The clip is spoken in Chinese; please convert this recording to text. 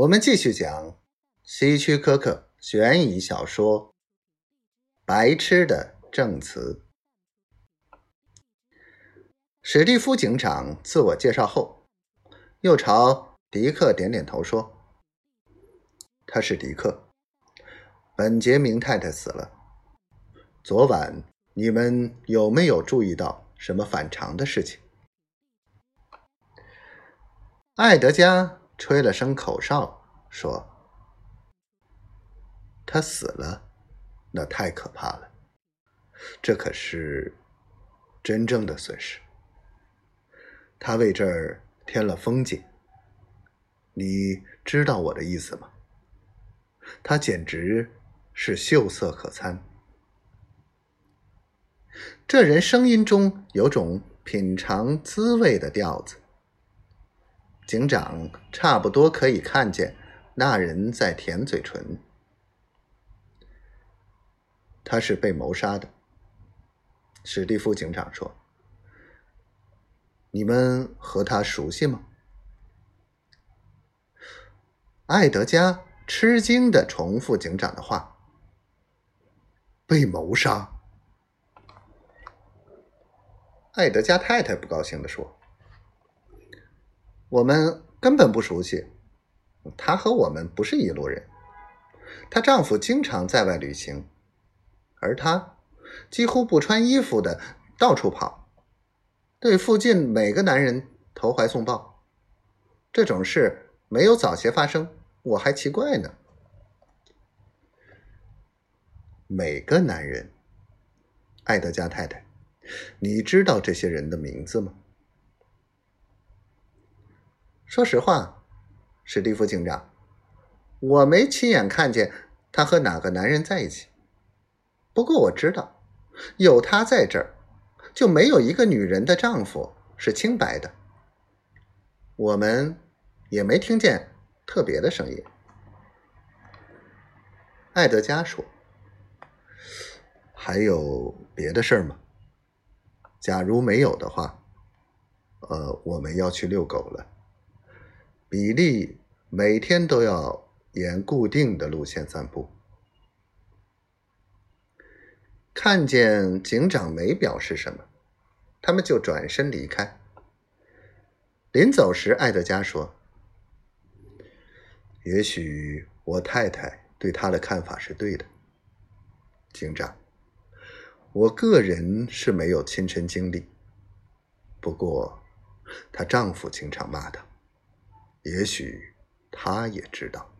我们继续讲希区柯克悬疑小说《白痴的证词》。史蒂夫警长自我介绍后，又朝迪克点点头说：“他是迪克。本杰明太太死了。昨晚你们有没有注意到什么反常的事情？”艾德加。吹了声口哨，说：“他死了，那太可怕了。这可是真正的损失。他为这儿添了风景，你知道我的意思吗？他简直是秀色可餐。这人声音中有种品尝滋味的调子。”警长差不多可以看见那人在舔嘴唇。他是被谋杀的，史蒂夫警长说：“你们和他熟悉吗？”艾德加吃惊的重复警长的话：“被谋杀。”艾德加太太不高兴的说。我们根本不熟悉，她和我们不是一路人。她丈夫经常在外旅行，而她几乎不穿衣服的到处跑，对附近每个男人投怀送抱。这种事没有早些发生，我还奇怪呢。每个男人，艾德加太太，你知道这些人的名字吗？说实话，史蒂夫警长，我没亲眼看见他和哪个男人在一起。不过我知道，有他在这儿，就没有一个女人的丈夫是清白的。我们也没听见特别的声音。艾德加说：“还有别的事儿吗？假如没有的话，呃，我们要去遛狗了。”比利每天都要沿固定的路线散步。看见警长没表示什么，他们就转身离开。临走时，艾德加说：“也许我太太对他的看法是对的，警长。我个人是没有亲身经历，不过她丈夫经常骂她。”也许他也知道。